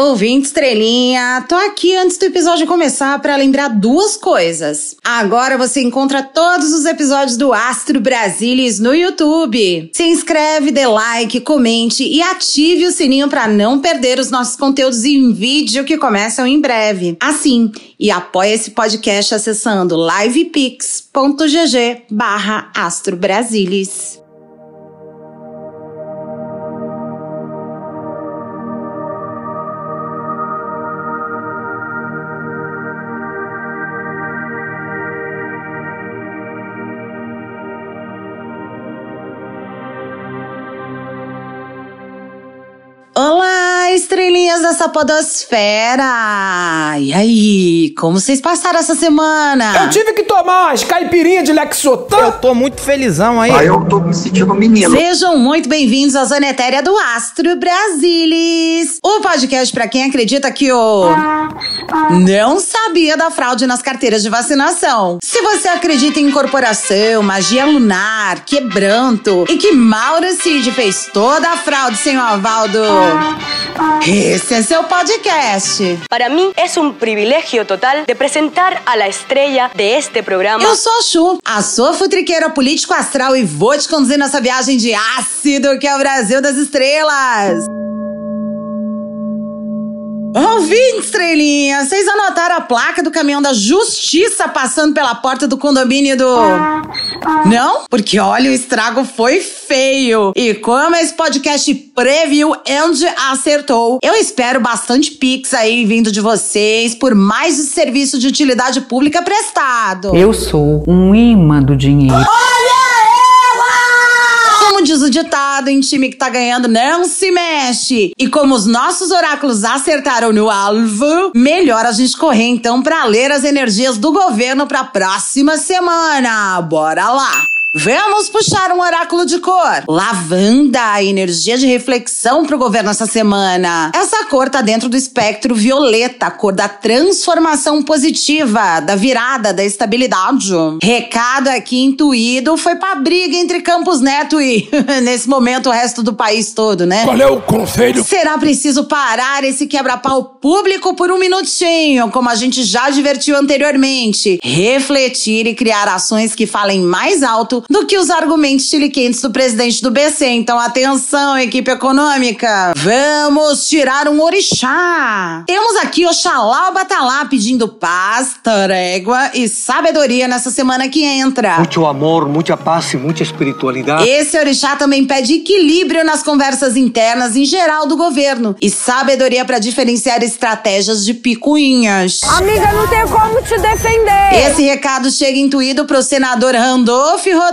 Ouvinte estrelinha, tô aqui antes do episódio começar para lembrar duas coisas. Agora você encontra todos os episódios do Astro Brasilis no YouTube. Se inscreve, dê like, comente e ative o sininho para não perder os nossos conteúdos em vídeo que começam em breve. Assim, e apoia esse podcast acessando livepix.gg estrelinhas dessa podosfera! E aí, como vocês passaram essa semana? Eu tive que tomar umas caipirinhas de Lexotan. Eu tô muito felizão aí. Ah, eu tô me sentindo menino. Sejam muito bem-vindos à Zona Etérea do Astro Brasilis, o podcast para quem acredita que o não sabia da fraude nas carteiras de vacinação. Se você acredita em incorporação, magia lunar, quebranto e que Mauro Cid fez toda a fraude sem o aval do esse é seu podcast. Para mí es un privilegio total de presentar a la estrella de este programa. Eu sou a Chu, a sua futriqueira político astral e vou te conduzir nessa viagem de ácido que é o Brasil das estrelas. Ouvinte, estrelinha, vocês anotaram a placa do caminhão da justiça passando pela porta do condomínio do. Não? Porque olha, o estrago foi feio. E como esse podcast previu onde acertou, eu espero bastante pix aí vindo de vocês por mais esse serviço de utilidade pública prestado. Eu sou um imã do dinheiro. Como diz o em time que tá ganhando não se mexe. E como os nossos oráculos acertaram no alvo, melhor a gente correr então pra ler as energias do governo pra próxima semana. Bora lá! Vamos puxar um oráculo de cor. Lavanda, energia de reflexão pro governo essa semana. Essa cor tá dentro do espectro violeta, a cor da transformação positiva, da virada, da estabilidade. Recado aqui intuído foi pra briga entre Campos Neto e, nesse momento, o resto do país todo, né? Qual é o conselho? Será preciso parar esse quebra-pau público por um minutinho, como a gente já divertiu anteriormente. Refletir e criar ações que falem mais alto do que os argumentos chiliquentes do presidente do BC. Então, atenção, equipe econômica. Vamos tirar um orixá. Temos aqui Oxalá Batalá pedindo paz, trégua e sabedoria nessa semana que entra. Mucho amor, mucha paz e mucha espiritualidade. Esse orixá também pede equilíbrio nas conversas internas em geral do governo e sabedoria para diferenciar estratégias de picuinhas. Amiga, não tem como te defender. Esse recado chega intuído pro senador Randolph Rodrigues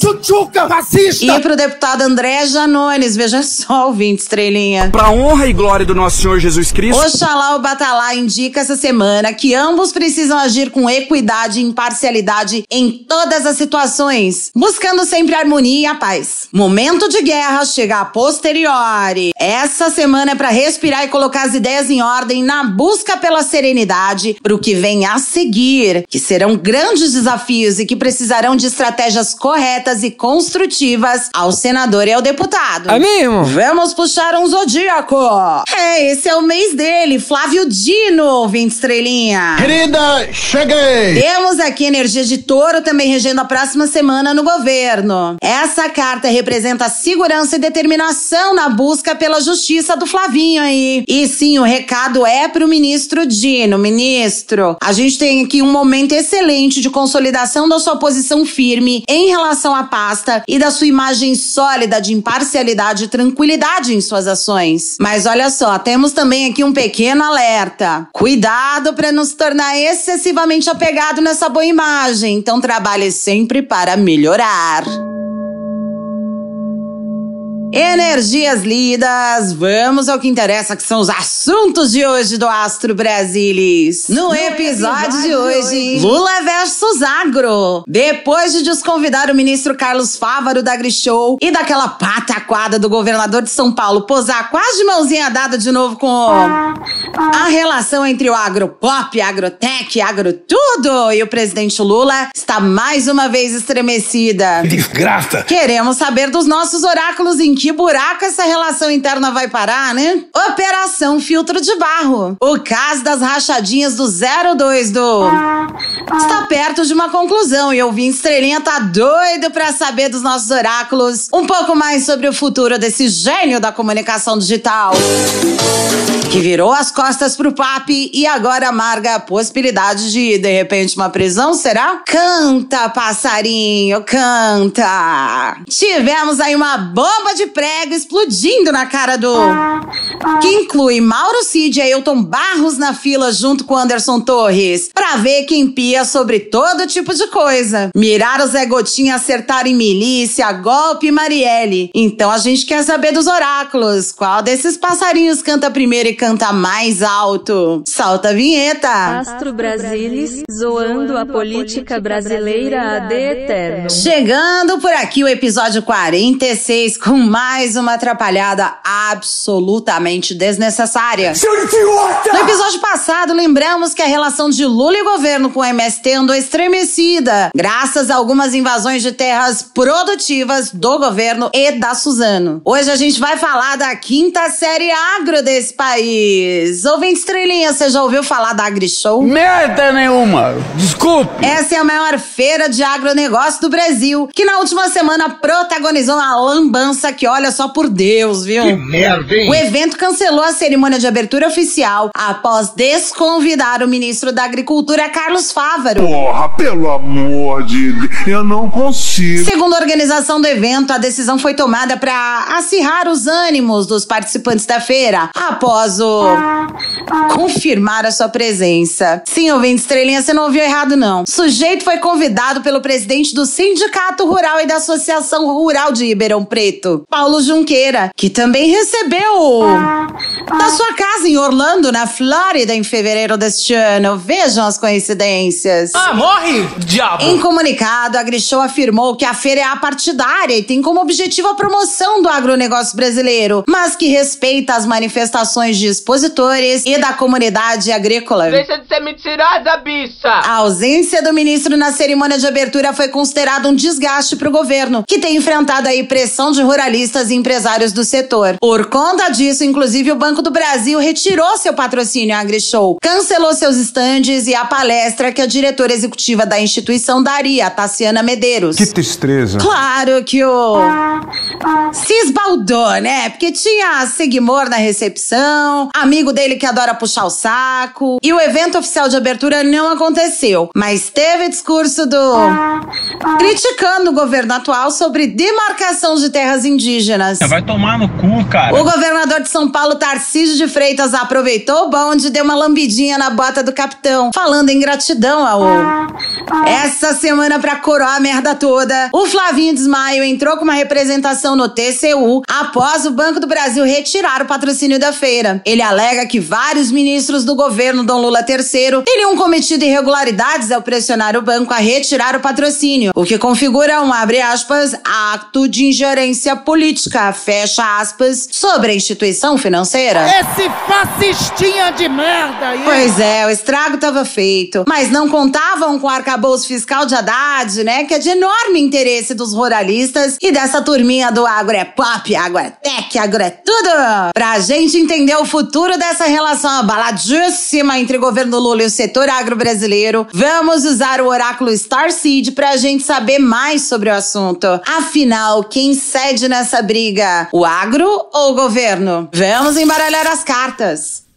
Chuchuca, fascista! e pro deputado André Janones. Veja só, ouvinte estrelinha. Pra honra e glória do nosso Senhor Jesus Cristo. Oxalá o Batalá indica essa semana que ambos precisam agir com equidade e imparcialidade em todas as situações, buscando sempre a harmonia e a paz. Momento de guerra chega a posteriori. Essa semana é para respirar e colocar as ideias em ordem na busca pela serenidade para o que vem a seguir, que serão grandes desafios e que precisarão de estratégias corretas e construtivas ao senador e ao deputado. É mesmo? Vamos puxar um zodíaco. É, esse é o mês dele, Flávio Dino, ouvinte estrelinha. Querida, cheguei! Temos aqui energia de touro também regendo a próxima semana no governo. Essa carta representa segurança e determinação na busca pela justiça do Flavinho aí. E sim, o recado é pro ministro Dino. Ministro, a gente tem aqui um momento excelente de consolidação da sua posição firme em relação à pasta e da sua imagem sólida de imparcialidade e tranquilidade em suas ações. Mas olha só, temos também aqui um pequeno alerta. Cuidado para não se tornar excessivamente apegado nessa boa imagem. Então trabalhe sempre para melhorar. Energias lidas, vamos ao que interessa, que são os assuntos de hoje do Astro Brasilis. No, episódio, de hoje, Lula versus Agro. Depois de desconvidar o ministro Carlos Fávaro da Grishow e daquela pataquada do governador de São Paulo posar quase de mãozinha dada de novo com o... A relação entre o agropop, agrotech, agrotudo e o presidente Lula está mais uma vez estremecida. Desgraça. Queremos saber dos nossos oráculos em que buraco essa relação interna vai parar, né? Operação Filtro de Barro. O caso das rachadinhas do 02 do. Está perto de uma conclusão e o Vim Estrelinha tá doido pra saber dos nossos oráculos um pouco mais sobre o futuro desse gênio da comunicação digital. Que virou as costas pro papi e agora amarga a possibilidade de, de repente, uma prisão, será? Canta, passarinho, canta! Tivemos aí uma bomba de prego explodindo na cara do. Que inclui Mauro Cid e Ailton Barros na fila junto com Anderson Torres. Pra ver quem pia sobre todo tipo de coisa. Mirar o Zé Gotinha, acertar em milícia, golpe e Marielle. Então a gente quer saber dos oráculos. Qual desses passarinhos canta primeiro e canta mais alto? Solta a vinheta! Astro Brasilis, zoando a política brasileira AD eterno. Chegando por aqui o episódio 46 com mais uma atrapalhada absolutamente desnecessária. Seu idiota! No episódio passado, lembramos que a relação de Lula e governo com o MST andou estremecida, graças a algumas invasões de terras produtivas do governo e da Suzano. Hoje a gente vai falar da quinta série agro desse país. Ouvinte Estrelinha, você já ouviu falar da AgriShow? Merda nenhuma. Desculpe. Essa é a maior feira de agronegócio do Brasil, que na última semana protagonizou uma lambança que olha só por Deus, viu? Que merda, hein? O evento cancelou a cerimônia de abertura oficial após desconvidar o ministro da Agricultura, Carlos Fávaro. Porra, pelo amor de Deus, eu não consigo. Segundo a organização do evento, a decisão foi tomada para acirrar os ânimos dos participantes da feira após o confirmar a sua presença. Sim, ouvinte estrelinha, você não ouviu errado não. O sujeito foi convidado pelo presidente do Sindicato Rural e da Associação Rural de Ribeirão Preto, Paulo Junqueira, que também recebeu da sua casa em Orlando, na Flórida, em fevereiro deste ano. Vejam as coincidências. Ah, morre, diabo! Em comunicado, a Grishow afirmou que a feira é apartidária e tem como objetivo a promoção do agronegócio brasileiro, mas que respeita as manifestações de expositores e da comunidade agrícola. Deixa de ser mentirosa, bicha! A ausência do ministro na cerimônia de abertura foi considerado um desgaste para o governo, que tem enfrentado aí pressão de ruralistas e empresários do setor. Por conta disso, inclusive, o Banco do Brasil retirou seu patrocínio à AgriShow, cancelou seus estandes e a palestra que a diretora executiva da instituição daria, a Tassiana Medeiros. Que tristeza. Claro que o. Se esbaldou, né? Porque tinha Seguimor na recepção, amigo dele que adora puxar o saco. E o evento oficial de abertura não aconteceu. Mas teve discurso do. criticando o governo atual sobre demarcação de terras indígenas. Vai tomar no cu, cara. O governador de São Paulo, Tarcísio de Freitas, aproveitou o bonde e deu uma lambidinha na bota do capitão, falando em gratidão ao. Essa semana, pra coroar a merda toda, o Flavinho Desmaio entrou com uma representação no TCU após o Banco do Brasil retirar o patrocínio da feira. Ele alega que vários ministros do governo Dom Lula III teriam cometido irregularidades ao pressionar o banco a retirar o patrocínio, o que configura um, abre aspas, ato de ingerência política, fecha aspas, sobre a instituição financeira. Esse fascistinha de merda aí! Pois é, o estrago estava feito. Mas não contavam com o arcabouço fiscal de Haddad, né? Que é de enorme interesse dos ruralistas e dessa turminha do agro é pop, agro é tech, agro é tudo. Pra gente entender o futuro dessa relação abaladíssima entre o governo Lula e o setor agro brasileiro, vamos usar o oráculo Starseed pra gente saber mais sobre o assunto. Afinal, quem cede nessa briga? O agro ou o governo? Vamos embaralhar as cartas.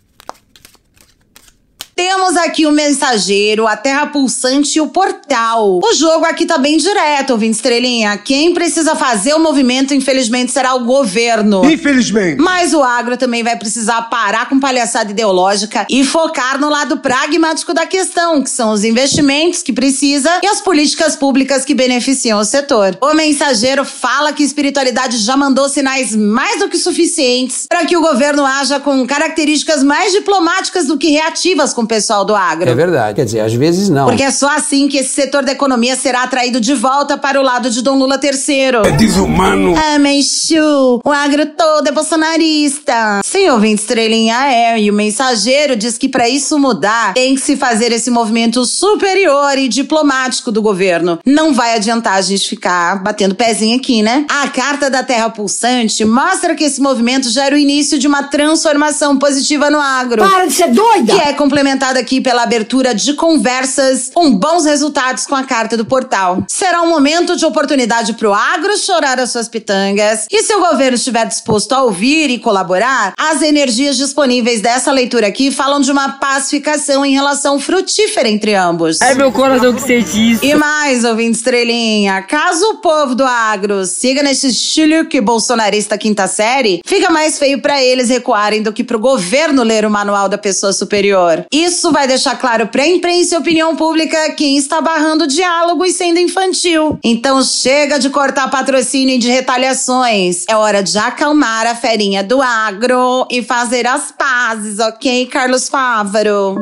Temos aqui o mensageiro, a terra pulsante e o portal. O jogo aqui tá bem direto, ouvinte estrelinha. Quem precisa fazer o movimento, infelizmente, será o governo. Infelizmente. Mas o agro também vai precisar parar com palhaçada ideológica e focar no lado pragmático da questão, que são os investimentos que precisa e as políticas públicas que beneficiam o setor. O mensageiro fala que a espiritualidade já mandou sinais mais do que suficientes para que o governo haja com características mais diplomáticas do que reativas com com o pessoal do agro. É verdade. Quer dizer, às vezes não. Porque é só assim que esse setor da economia será atraído de volta para o lado de Dom Lula III. É desumano. Ah, mas Chu, o agro todo é bolsonarista. Sim, ouvinte estrelinha é, e o mensageiro diz que para isso mudar, tem que se fazer esse movimento superior e diplomático do governo. Não vai adiantar a gente ficar batendo pezinho aqui, né? A carta da Terra Pulsante mostra que esse movimento já era o início de uma transformação positiva no agro. Para de ser doida! Que é complementada aqui pela abertura de conversas com bons resultados com a carta do portal. Será um momento de oportunidade para o agro chorar as suas pitangas. E se o governo estiver disposto a ouvir e colaborar, as energias disponíveis dessa leitura aqui falam de uma pacificação em relação frutífera entre ambos. É meu coração que sente isso. E mais, ouvinte estrelinha, caso o povo do agro siga nesse chilique bolsonarista quinta série, fica mais feio para eles recuarem do que pro governo ler o manual da pessoa superior. Isso vai deixar claro pra imprensa e opinião pública quem está barrando diálogo e sendo infantil. Então chega de cortar patrocínio e de retaliações. É hora de acalmar a ferinha do agro e fazer as pazes, ok, Carlos Fávaro?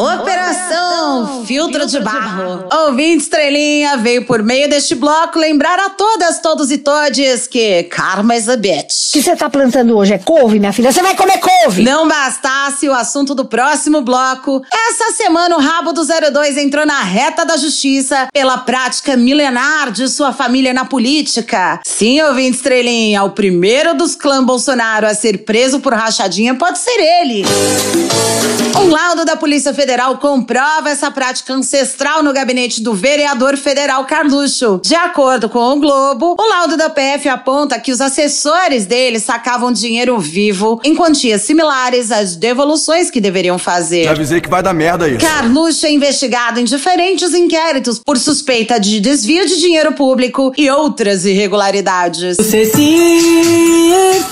Operação Filtro de Barro. Ouvinte Estrelinha veio por meio deste bloco lembrar a todas, todos e todes que karma is a bitch. O que você tá plantando hoje é couve, minha filha? Você vai comer couve! Não bastasse o assunto do próximo bloco, essa semana o rabo do 02 entrou na reta da justiça pela prática milenar de sua família na política. Sim, ouvinte Estrelinha, o primeiro dos clã Bolsonaro a ser preso por rachadinha pode ser ele. Um laudo da Polícia Federal comprova essa prática ancestral no gabinete do vereador federal Carluxo. De acordo com o Globo, o laudo da PF aponta que os assessores dele sacavam dinheiro vivo em quantias similares às devoluções que deveriam fazer. Já avisei que vai dar merda isso. Carluxo é investigado em diferentes inquéritos por suspeita de desvio de dinheiro público e outras irregularidades. Você se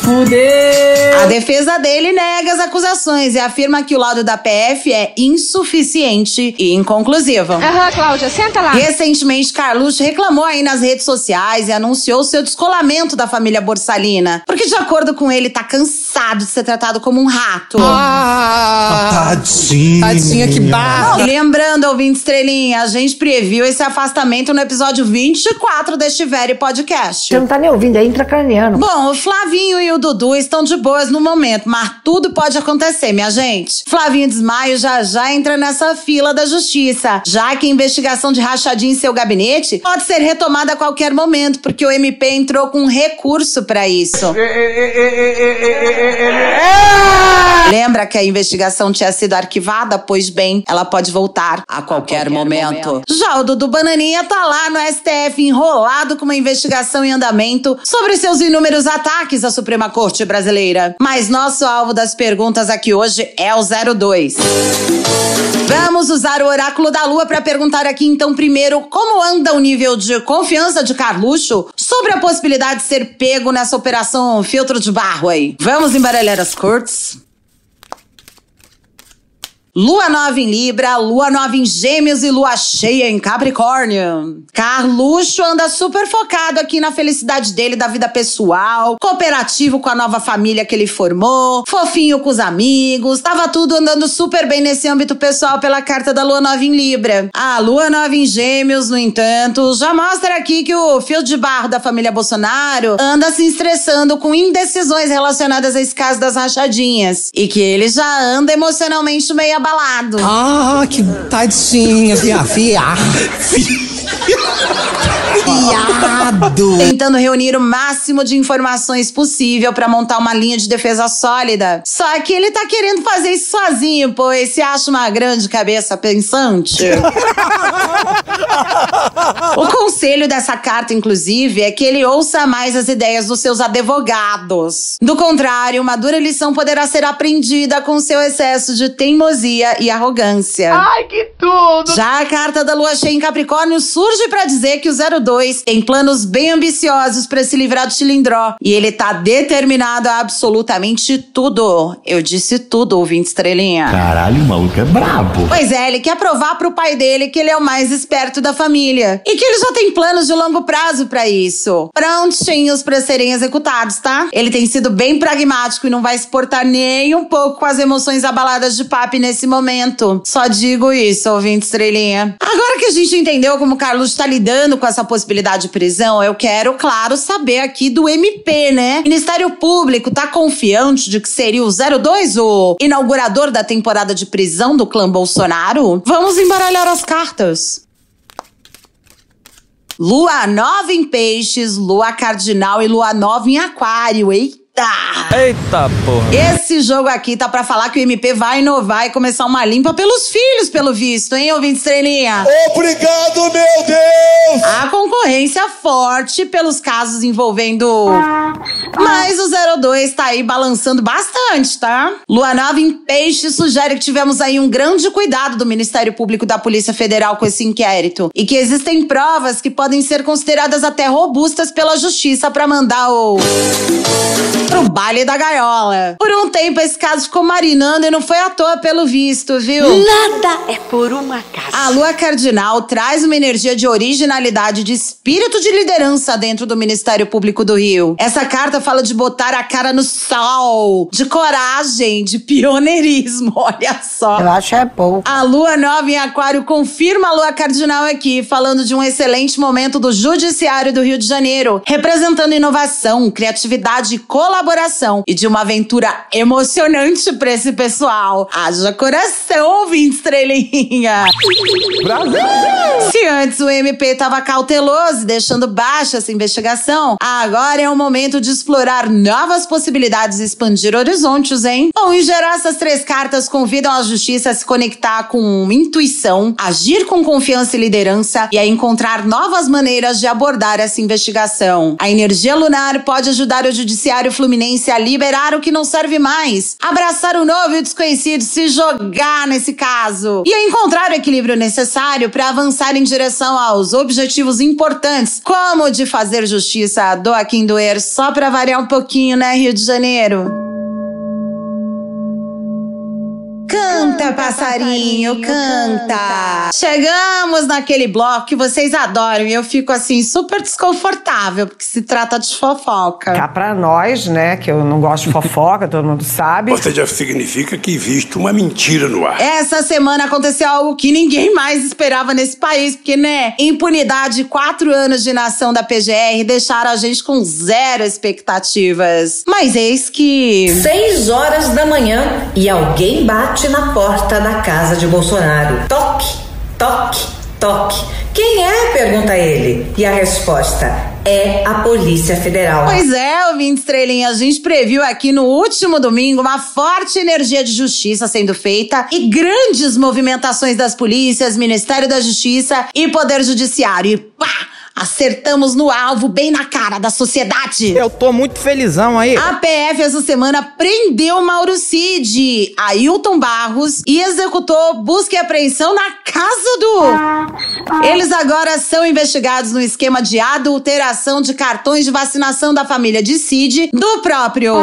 fuder. A defesa dele nega as acusações e afirma que o laudo da PF é insuficiente e inconclusivo. Aham, Cláudia, senta lá. Recentemente, Carluxo reclamou aí nas redes sociais e anunciou seu descolamento da família Borsalina. Porque, de acordo com ele, tá cansado de ser tratado como um rato. Tadinho. Tadinha, que barra. Lembrando, ouvinte estrelinha, a gente previu esse afastamento no episódio 24 deste Very Podcast. Você não tá nem ouvindo, é intracraniano. Bom, o Flavinho e o Dudu estão de boas no momento, mas tudo pode acontecer, minha gente. Flavinho Desmaio já já entra nessa fila da justiça, já que a investigação de rachadinha em seu gabinete pode ser retomada a qualquer momento, porque o MP entrou com um recurso pra isso. Lembra que a investigação tinha sido arquivada? Pois bem, ela pode voltar a qualquer, momento. Já o Dudu Bananinha tá lá no STF enrolado com uma investigação em andamento sobre seus inúmeros ataques à Suprema Corte Brasileira. Mas nosso alvo das perguntas aqui hoje é o 02. Vamos usar o oráculo da lua para perguntar aqui então primeiro como anda o nível de confiança de Carluxo sobre a possibilidade de ser pego nessa operação filtro de barro aí. Vamos embaralhar as cortes? Lua nova em Libra, lua nova em Gêmeos e lua cheia em Capricórnio. Carluxo anda super focado aqui na felicidade dele da vida pessoal, cooperativo com a nova família que ele formou, fofinho com os amigos, tava tudo andando super bem nesse âmbito pessoal pela carta da lua nova em Libra. A lua nova em Gêmeos, no entanto, já mostra aqui que o fio de barro da família Bolsonaro anda se estressando com indecisões relacionadas a caso das rachadinhas e que ele já anda emocionalmente meio abalado. Ah, que tadinha, via, via. Viado. Tentando reunir o máximo de informações possível pra montar uma linha de defesa sólida. Só que ele tá querendo fazer isso sozinho, pois se acha uma grande cabeça pensante. o conselho dessa carta, inclusive, é que ele ouça mais as ideias dos seus advogados. Do contrário, uma dura lição poderá ser aprendida com seu excesso de teimosia e arrogância. Ai, que tudo. Já a carta da lua cheia em Capricórnio surge pra dizer que o 02 tem planos bem ambiciosos para se livrar do Chilindró. E ele tá determinado a absolutamente tudo. Eu disse tudo, ouvinte estrelinha. Caralho, o maluco é brabo. Pois é, ele quer provar pro pai dele que ele é o mais esperto da família. E que ele já tem planos de longo prazo para isso. Prontinhos para serem executados, tá? Ele tem sido bem pragmático e não vai se portar nem um pouco com as emoções abaladas de papi nesse momento. Só digo isso, ouvinte estrelinha. Agora que a gente entendeu como o Carlos está lidando com essa possibilidade de prisão, eu quero, claro, saber aqui do MP, né? Ministério Público tá confiante de que seria o 02 o inaugurador da temporada de prisão do clã Bolsonaro? Vamos embaralhar as cartas. Lua nova em peixes, lua cardinal e lua nova em aquário. Eita! Eita porra. Esse jogo aqui tá pra falar que o MP vai inovar e começar uma limpa pelos filhos, pelo visto, hein, ouvinte estrelinha? Obrigado, meu Deus! A concorrência forte pelos casos envolvendo. Mas o 02 tá aí balançando bastante, tá? Lua Nova em Peixe sugere que tivemos aí um grande cuidado do Ministério Público da Polícia Federal com esse inquérito e que existem provas que podem ser consideradas até robustas pela justiça para mandar o pro baile da gaiola. Por um tempo esse caso ficou marinando e não foi à toa pelo visto, viu? Nada é por um acaso. A lua cardinal traz uma energia de originalidade, de espírito de liderança dentro do Ministério Público do Rio. Essa carta fala de botar a cara no sol, de coragem, de pioneirismo. Olha só. Eu acho é pouco. A lua nova em Aquário confirma a lua cardinal aqui, falando de um excelente momento do Judiciário do Rio de Janeiro, representando inovação, criatividade e colaboração e de uma aventura emocionante pra esse pessoal. Haja coração, ouvinte estrelinha. Brasil! Se antes o MP estava cauteloso, e deixando baixa essa investigação, agora é o momento de explorar novas possibilidades e expandir horizontes, hein? Bom, em geral, essas três cartas convidam a justiça a se conectar com intuição, agir com confiança e liderança e a encontrar novas maneiras de abordar essa investigação. A energia lunar pode ajudar o judiciário fluminense a liberar o que não serve mais, abraçar o novo e o desconhecido, se jogar nesse caso e a encontrar o equilíbrio necessário para avançar em direção aos objetivos importantes, como o de fazer justiça do Aquim doer, só para variar um pouquinho, né, Rio de Janeiro? Canta, passarinho, canta. Chegamos naquele bloco que vocês adoram e eu fico assim super desconfortável, porque se trata de fofoca. Cá pra nós, né, que eu não gosto de fofoca, todo mundo sabe. Ou seja, significa que existe uma mentira no ar. Essa semana aconteceu algo que ninguém mais esperava nesse país, porque, né, impunidade, quatro anos de nação da PGR deixaram a gente com zero expectativas. Mas eis que. Seis horas da manhã e alguém bate na porta da casa de Bolsonaro. Toque, toque, toque. Quem é? pergunta ele. E a resposta é a Polícia Federal. Pois é, ouvinte estrelinha, a gente previu aqui no último domingo uma forte energia de justiça sendo feita e grandes movimentações das polícias, Ministério da Justiça e Poder Judiciário. E pá! Acertamos no alvo, bem na cara da sociedade. Eu tô muito felizão aí. A PF essa semana prendeu Mauro Cid, Ailton Barros e executou busca e apreensão na casa do. Eles agora são investigados no esquema de adulteração de cartões de vacinação da família de Cid, do próprio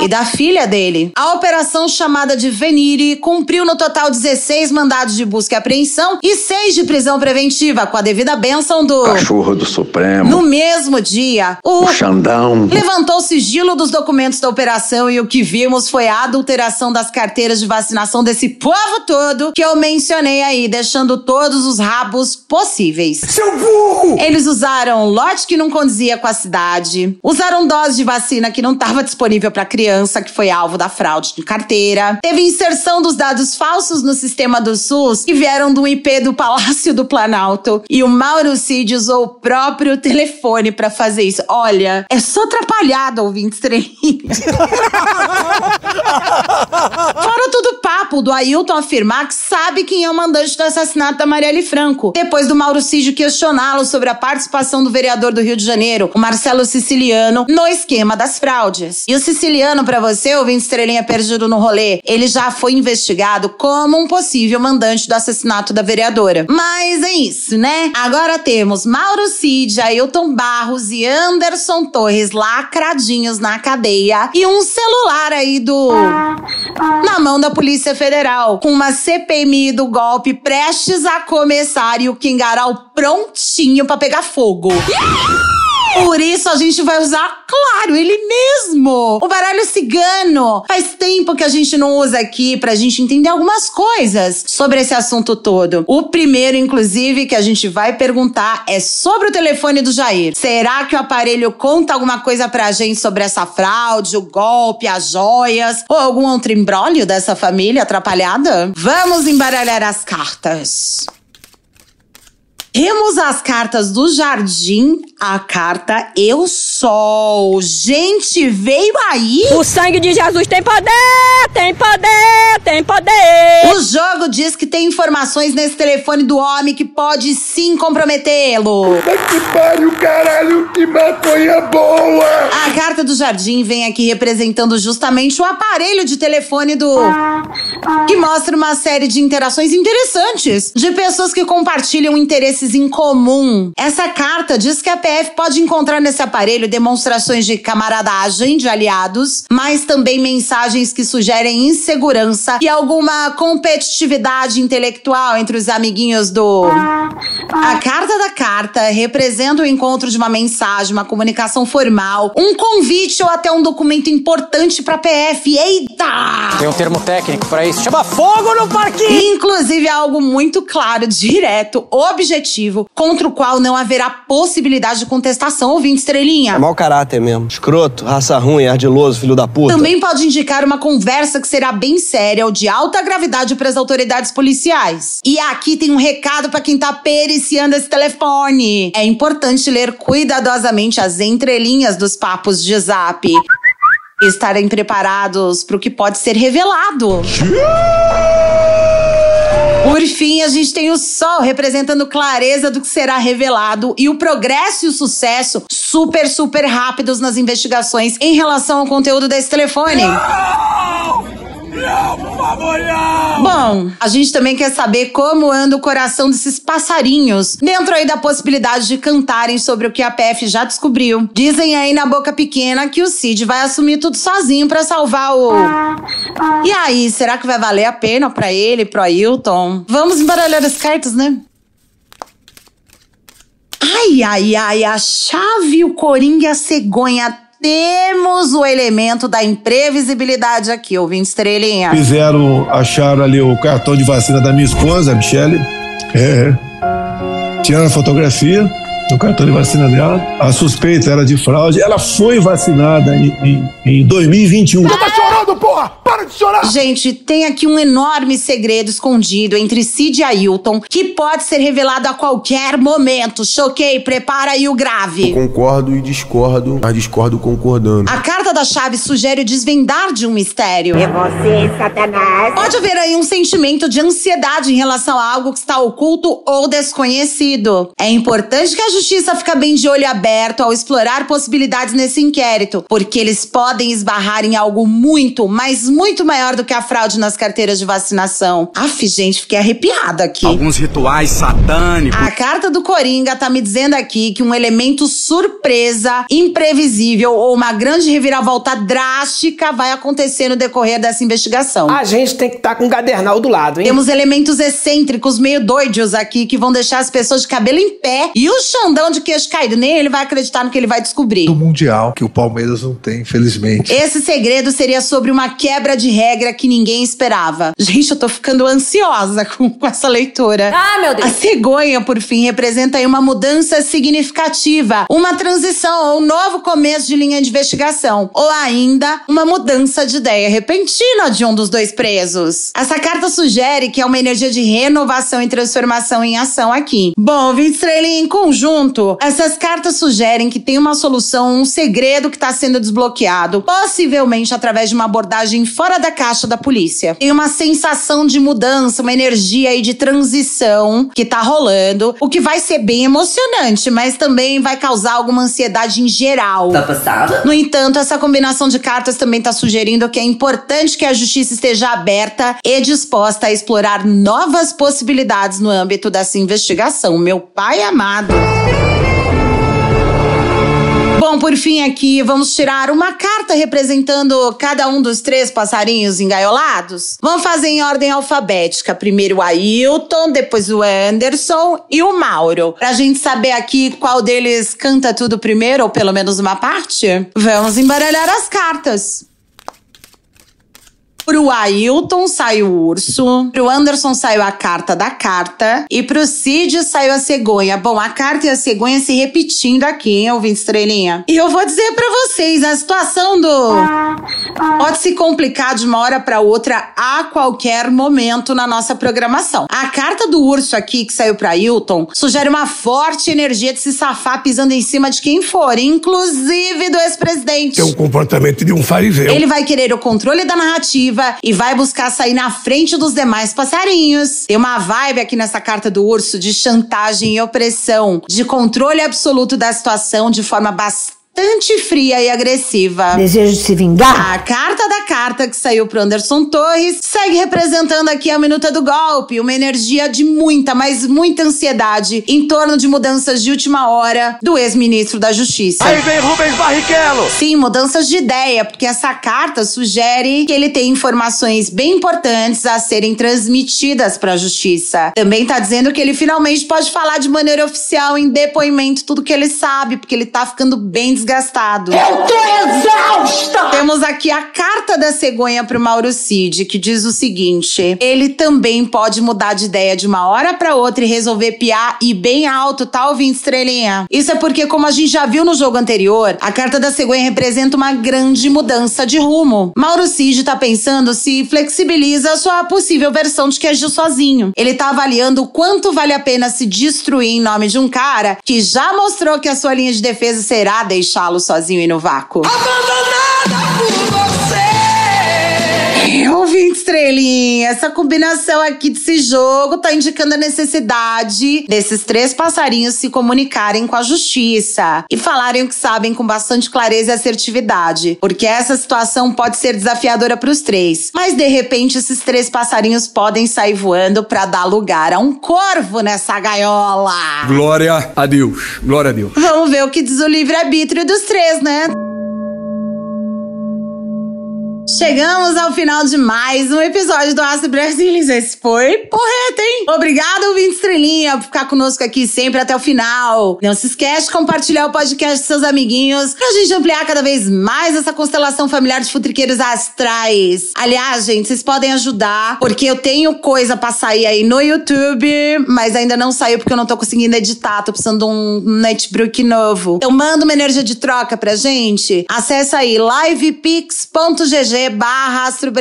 e da filha dele. A operação chamada de Venire cumpriu no total 16 mandados de busca e apreensão e 6 de prisão preventiva, com a devida bênção do Cachorro do Supremo. no mesmo dia, o, O Xandão. levantou o sigilo dos documentos da operação e o que vimos foi a adulteração das carteiras de vacinação desse povo todo que eu mencionei aí, deixando todos os rabos possíveis. Seu burro! Eles usaram lote que não condizia com a cidade, usaram dose de vacina que não estava disponível para criança, que foi alvo da fraude de carteira, teve inserção dos dados falsos no sistema do SUS que vieram do IP do Palácio do Planalto e o Mauro Cid usou o próprio telefone para fazer isso. Olha, é só atrapalhado ouvinte estrelinha. Fora todo o papo do Ailton afirmar que sabe quem é o mandante do assassinato da Marielle Franco, depois do Mauro Cid questioná-lo sobre a participação do vereador do Rio de Janeiro, o Marcelo Siciliano, no esquema das fraudes. E o Siciliano, para você, ouvinte estrelinha perdido no rolê, ele já foi investigado como um possível mandante do assassinato da vereadora. Mas é isso, né? Agora temos Mauro Cid, Ailton Barros e Anderson Torres lacradinhos na cadeia e um celular aí do na mão da Polícia Federal, com uma CPMI do golpe prestes a começar e o Kingaral prontinho para pegar fogo. Por isso a gente vai usar, claro, ele mesmo. O baralho cigano. Faz tempo que a gente não usa aqui pra gente entender algumas coisas sobre esse assunto todo. O primeiro, inclusive, que a gente vai perguntar é sobre o telefone do Jair. Será que o aparelho conta alguma coisa pra gente sobre essa fraude, o golpe, as joias ou algum outro embrólio dessa família atrapalhada? Vamos embaralhar as cartas. Temos as cartas do jardim, a carta Eu Sol. Gente, veio aí! O sangue de Jesus tem poder! Tem poder! Tem poder! O jogo diz que tem informações nesse telefone do homem que pode sim comprometê-lo. Puta que pariu, caralho! Que maconha boa! A carta do jardim vem aqui representando justamente o aparelho de telefone do. que mostra uma série de interações interessantes de pessoas que compartilham interesses interesses em comum. Essa carta diz que a PF pode encontrar nesse aparelho demonstrações de camaradagem de aliados, mas também mensagens que sugerem insegurança e alguma competitividade intelectual entre os amiguinhos do. A carta da carta representa o encontro de uma mensagem, uma comunicação formal, um convite ou até um documento importante para PF. Eita! Tem um termo técnico para isso, chama fogo no parquinho. Inclusive é algo muito claro, direto, objetivo contra o qual não haverá possibilidade de contestação, ouvinte estrelinha. É mau caráter mesmo. Escroto, raça ruim, ardiloso, filho da puta. Também pode indicar uma conversa que será bem séria ou de alta gravidade para as autoridades policiais. E aqui tem um recado para quem tá periciando esse telefone. É importante ler cuidadosamente as entrelinhas dos papos de zap. Estarem preparados para o que pode ser revelado. Por fim, a gente tem o Sol representando clareza do que será revelado e o progresso e o sucesso super, super rápidos nas investigações em relação ao conteúdo desse telefone. Não! Não, por favor, não! Bom, a gente também quer saber como anda o coração desses passarinhos, dentro aí da possibilidade de cantarem sobre o que a PF já descobriu. Dizem aí na boca pequena que o Cid vai assumir tudo sozinho para salvar o. E aí, será que vai valer a pena para ele, pro Ailton? Vamos embaralhar as cartas, né? Ai, ai, ai, a chave, o coringa a cegonha temos o elemento da imprevisibilidade aqui, ouvinte estrelinha. Fizeram, acharam ali o cartão de vacina da minha esposa, a Michele. É. é. Tiraram a fotografia do cartão de vacina dela. A suspeita era de fraude. Ela foi vacinada em, em, em 2021. Para de chorar! Gente, tem aqui um enorme segredo escondido entre Cid e Ailton que pode ser revelado a qualquer momento. Choquei, prepara aí o grave. Eu concordo e discordo, mas discordo concordando. A carta da chave sugere o desvendar de um mistério. É você, Satanás. Pode haver aí um sentimento de ansiedade em relação a algo que está oculto ou desconhecido. É importante que a justiça fique bem de olho aberto ao explorar possibilidades nesse inquérito, porque eles podem esbarrar em algo muito, mas muito muito maior do que a fraude nas carteiras de vacinação. Aff, gente, fiquei arrepiada aqui. Alguns rituais satânicos. A carta do Coringa tá me dizendo aqui que um elemento surpresa, imprevisível ou uma grande reviravolta drástica vai acontecer no decorrer dessa investigação. A gente tem que estar tá com o cadernal do lado, hein? Temos elementos excêntricos, meio doidos aqui, que vão deixar as pessoas de cabelo em pé e o Xandão de queixo caído. Nem ele vai acreditar no que ele vai descobrir. Do Mundial, que o Palmeiras não tem, infelizmente. Esse segredo seria sobre uma quebra quebra de regra que ninguém esperava. Gente, eu tô ficando ansiosa com, com essa leitura. Ah, meu Deus! A cegonha, por fim, representa aí uma mudança significativa, uma transição ou um novo começo de linha de investigação, ou ainda uma mudança de ideia repentina de um dos dois presos. Essa carta sugere que é uma energia de renovação e transformação em ação aqui. Bom, 20 estrelinha em conjunto, essas cartas sugerem que tem uma solução, um segredo que está sendo desbloqueado, possivelmente através de uma abordagem fora da caixa da polícia. Tem uma sensação de mudança, uma energia aí de transição que tá rolando, o que vai ser bem emocionante, mas também vai causar alguma ansiedade em geral. Tá passada? No entanto, essa combinação de cartas também tá sugerindo que é importante que a justiça esteja aberta e disposta a explorar novas possibilidades no âmbito dessa investigação. Meu pai amado. Bom, por fim aqui, vamos tirar uma carta representando cada um dos três passarinhos engaiolados. Vamos fazer em ordem alfabética. Primeiro o Ailton, depois o Anderson e o Mauro. Pra gente saber aqui qual deles canta tudo primeiro, ou pelo menos uma parte, vamos embaralhar as cartas. Pro Ailton saiu o urso, pro Anderson saiu a carta da carta e pro Cid saiu a cegonha. Bom, a carta e a cegonha se repetindo aqui, hein, ouvinte estrelinha? E eu vou dizer para vocês, a situação do pode se complicar de uma hora para outra a qualquer momento na nossa programação. A carta do urso aqui que saiu para Ailton sugere uma forte energia de se safar pisando em cima de quem for, inclusive do ex-presidente. Tem um comportamento de um fariseu. Ele vai querer o controle da narrativa e vai buscar sair na frente dos demais passarinhos. Tem uma vibe aqui nessa carta do urso de chantagem e opressão, de controle absoluto da situação de forma bastante bastante fria e agressiva. Desejo de se vingar? A carta da carta que saiu pro Anderson Torres segue representando aqui a minuta do golpe, uma energia de muita, mas muita ansiedade em torno de mudanças de última hora do ex-ministro da Justiça. Aí vem Rubens Barrichello! Sim, mudanças de ideia, porque essa carta sugere que ele tem informações bem importantes a serem transmitidas para a Justiça. Também tá dizendo que ele finalmente pode falar de maneira oficial em depoimento tudo que ele sabe, porque ele tá ficando bem desgastado. Eu tô exausta! Temos aqui a carta da cegonha pro Mauro Cid, que diz o seguinte: ele também pode mudar de ideia de uma hora para outra e resolver piar e bem alto, tá ouvindo, estrelinha? Isso é porque, como a gente já viu no jogo anterior, a carta da cegonha representa uma grande mudança de rumo. Mauro Cid tá pensando se flexibiliza a sua possível versão de que agiu sozinho. Ele tá avaliando o quanto vale a pena se destruir em nome de um cara que já mostrou que a sua linha de defesa será deixar deixá-lo sozinho e no vácuo. Abandonada 20 estrelinhas. Essa combinação aqui desse jogo tá indicando a necessidade desses três passarinhos se comunicarem com a justiça e falarem o que sabem com bastante clareza e assertividade, porque essa situação pode ser desafiadora para os três. Mas de repente esses três passarinhos podem sair voando para dar lugar a um corvo nessa gaiola. Glória a Deus. Glória a Deus. Vamos ver o que diz o livre-arbítrio dos três, né? Chegamos ao final de mais um episódio do Astro Brasilis. Esse foi porreta, hein? Obrigado, ouvinte estrelinha, por ficar conosco aqui sempre até o final. Não se esquece de compartilhar o podcast com seus amiguinhos pra gente ampliar cada vez mais essa constelação familiar de futriqueiros astrais. Aliás, gente, vocês podem ajudar, porque eu tenho coisa pra sair aí no YouTube, mas ainda não saiu porque eu não tô conseguindo editar. Tô precisando de um netbook novo. Então manda uma energia de troca pra gente. Acesse aí livepix.gg barra Astro.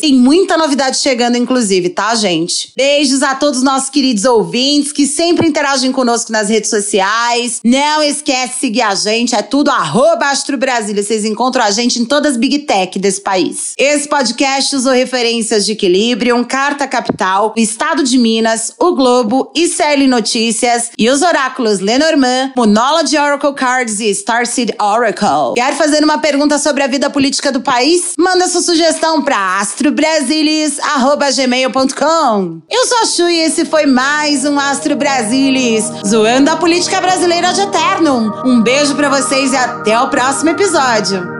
Tem muita novidade chegando, inclusive, tá, gente? Beijos a todos os nossos queridos ouvintes que sempre interagem conosco nas redes sociais. Não esquece de seguir a gente, é tudo arroba. Vocês encontram a gente em todas as Big Tech desse país. Esse podcast usou referências de Equilibrium, Carta Capital, o Estado de Minas, o Globo, ICL Notícias e os oráculos Lenormand, Monology Oracle Cards e Starseed Oracle. Quer fazer uma pergunta sobre a vida política do país? Manda sua sugestão para astrobrasilis@gmail.com. Eu sou a Chu e esse foi mais um Astro Brasilis, zoando a política brasileira de eterno. Um beijo para vocês e até o próximo episódio.